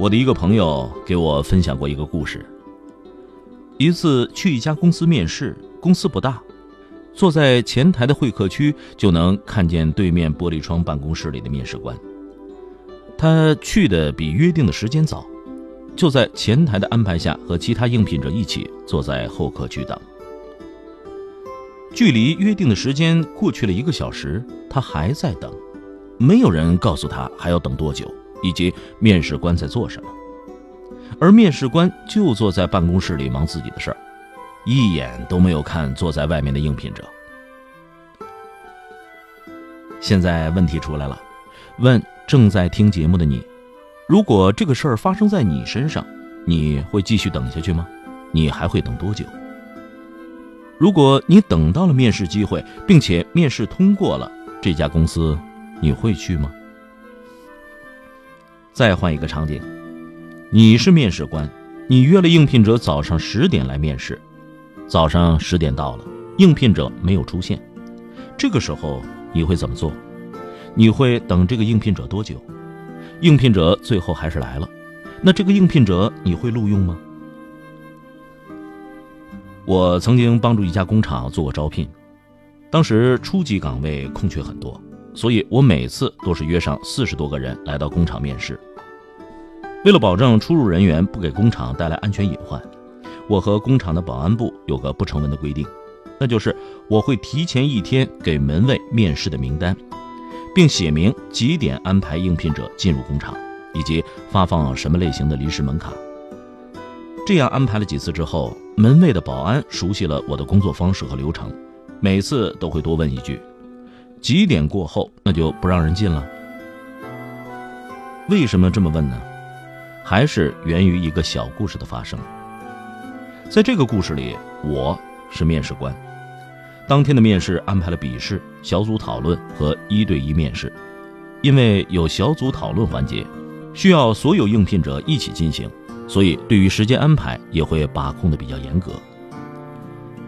我的一个朋友给我分享过一个故事。一次去一家公司面试，公司不大，坐在前台的会客区就能看见对面玻璃窗办公室里的面试官。他去的比约定的时间早，就在前台的安排下和其他应聘者一起坐在候客区等。距离约定的时间过去了一个小时，他还在等，没有人告诉他还要等多久。以及面试官在做什么，而面试官就坐在办公室里忙自己的事儿，一眼都没有看坐在外面的应聘者。现在问题出来了，问正在听节目的你：如果这个事儿发生在你身上，你会继续等下去吗？你还会等多久？如果你等到了面试机会，并且面试通过了，这家公司你会去吗？再换一个场景，你是面试官，你约了应聘者早上十点来面试，早上十点到了，应聘者没有出现，这个时候你会怎么做？你会等这个应聘者多久？应聘者最后还是来了，那这个应聘者你会录用吗？我曾经帮助一家工厂做过招聘，当时初级岗位空缺很多。所以我每次都是约上四十多个人来到工厂面试。为了保证出入人员不给工厂带来安全隐患，我和工厂的保安部有个不成文的规定，那就是我会提前一天给门卫面试的名单，并写明几点安排应聘者进入工厂，以及发放什么类型的临时门卡。这样安排了几次之后，门卫的保安熟悉了我的工作方式和流程，每次都会多问一句。几点过后，那就不让人进了。为什么这么问呢？还是源于一个小故事的发生。在这个故事里，我是面试官。当天的面试安排了笔试、小组讨论和一对一面试。因为有小组讨论环节，需要所有应聘者一起进行，所以对于时间安排也会把控的比较严格。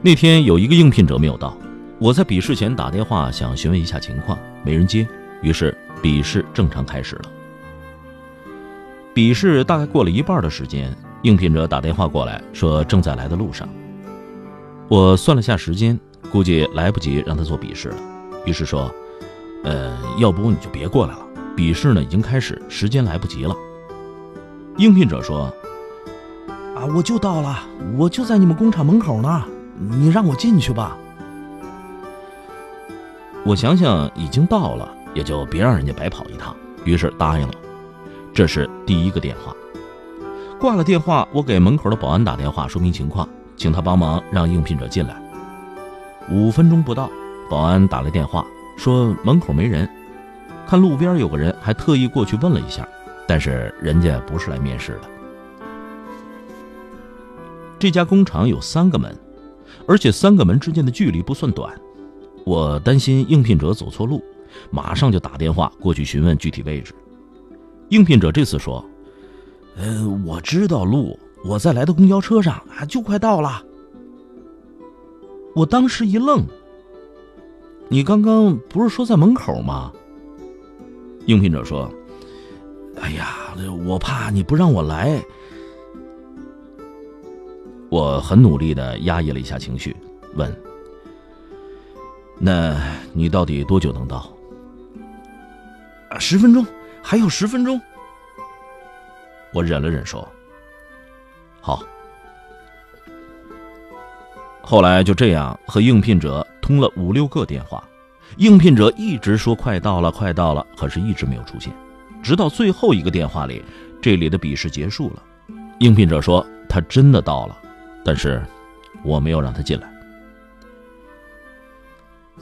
那天有一个应聘者没有到。我在笔试前打电话想询问一下情况，没人接，于是笔试正常开始了。笔试大概过了一半的时间，应聘者打电话过来，说正在来的路上。我算了下时间，估计来不及让他做笔试了，于是说：“呃，要不你就别过来了，笔试呢已经开始，时间来不及了。”应聘者说：“啊，我就到了，我就在你们工厂门口呢，你让我进去吧。”我想想，已经到了，也就别让人家白跑一趟，于是答应了。这是第一个电话，挂了电话，我给门口的保安打电话说明情况，请他帮忙让应聘者进来。五分钟不到，保安打来电话说门口没人，看路边有个人，还特意过去问了一下，但是人家不是来面试的。这家工厂有三个门，而且三个门之间的距离不算短。我担心应聘者走错路，马上就打电话过去询问具体位置。应聘者这次说：“呃，我知道路，我在来的公交车上啊，就快到了。”我当时一愣：“你刚刚不是说在门口吗？”应聘者说：“哎呀，我怕你不让我来。”我很努力的压抑了一下情绪，问。那你到底多久能到？十分钟，还有十分钟。我忍了忍说：“好。”后来就这样和应聘者通了五六个电话，应聘者一直说快到了，快到了，可是一直没有出现。直到最后一个电话里，这里的笔试结束了，应聘者说他真的到了，但是我没有让他进来。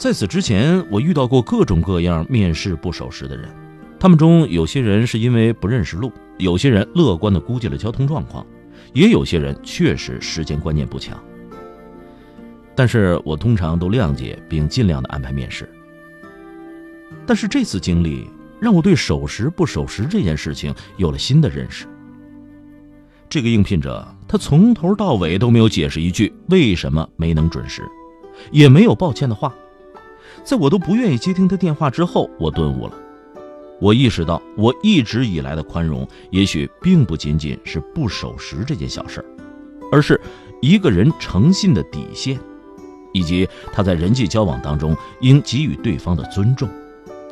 在此之前，我遇到过各种各样面试不守时的人，他们中有些人是因为不认识路，有些人乐观的估计了交通状况，也有些人确实时间观念不强。但是我通常都谅解并尽量的安排面试。但是这次经历让我对守时不守时这件事情有了新的认识。这个应聘者他从头到尾都没有解释一句为什么没能准时，也没有抱歉的话。在我都不愿意接听他电话之后，我顿悟了。我意识到，我一直以来的宽容，也许并不仅仅是不守时这件小事，而是一个人诚信的底线，以及他在人际交往当中应给予对方的尊重。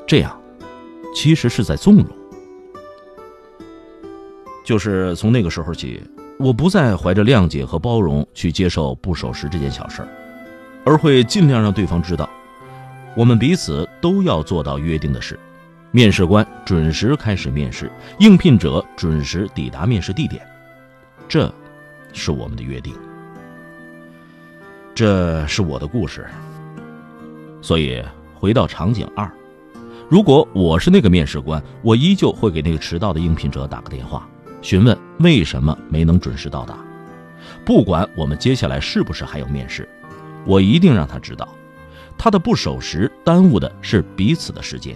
这样，其实是在纵容。就是从那个时候起，我不再怀着谅解和包容去接受不守时这件小事，而会尽量让对方知道，我们彼此都要做到约定的事。面试官准时开始面试，应聘者准时抵达面试地点，这是我们的约定。这是我的故事。所以回到场景二，如果我是那个面试官，我依旧会给那个迟到的应聘者打个电话，询问为什么没能准时到达。不管我们接下来是不是还有面试，我一定让他知道，他的不守时耽误的是彼此的时间。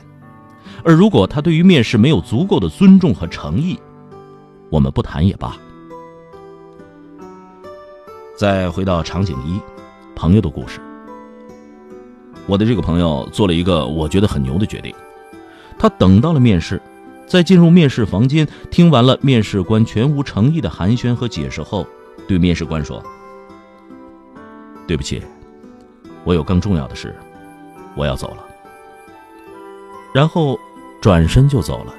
而如果他对于面试没有足够的尊重和诚意，我们不谈也罢。再回到场景一，朋友的故事。我的这个朋友做了一个我觉得很牛的决定，他等到了面试，在进入面试房间，听完了面试官全无诚意的寒暄和解释后，对面试官说：“对不起，我有更重要的事，我要走了。”然后。转身就走了。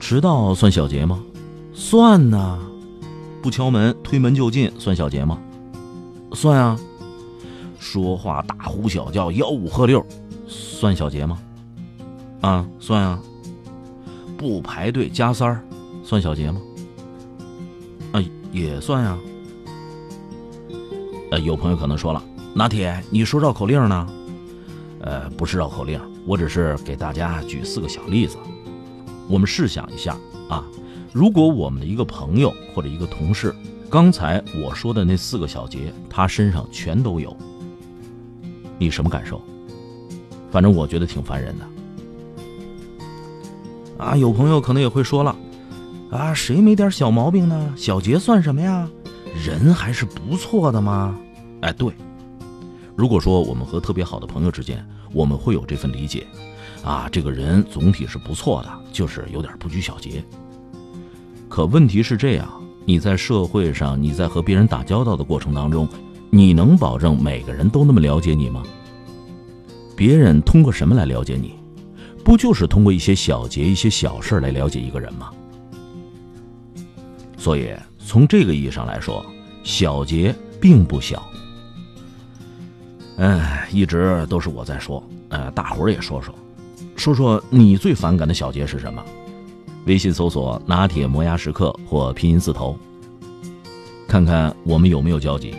迟到算小节吗？算呐。不敲门，推门就进，算小节吗？算啊。说话大呼小叫，吆五喝六，算小节吗？啊，算啊。不排队加三儿，算小节吗？啊，也算呀。呃，有朋友可能说了，拿铁，你说绕口令呢？呃，不是绕口令，我只是给大家举四个小例子。我们试想一下啊，如果我们的一个朋友或者一个同事，刚才我说的那四个小节，他身上全都有。你什么感受？反正我觉得挺烦人的。啊，有朋友可能也会说了，啊，谁没点小毛病呢？小节算什么呀？人还是不错的嘛。哎，对。如果说我们和特别好的朋友之间，我们会有这份理解，啊，这个人总体是不错的，就是有点不拘小节。可问题是这样，你在社会上，你在和别人打交道的过程当中。你能保证每个人都那么了解你吗？别人通过什么来了解你？不就是通过一些小节、一些小事来了解一个人吗？所以从这个意义上来说，小节并不小。哎，一直都是我在说，呃，大伙儿也说说，说说你最反感的小节是什么？微信搜索“拿铁磨牙时刻”或拼音字头，看看我们有没有交集。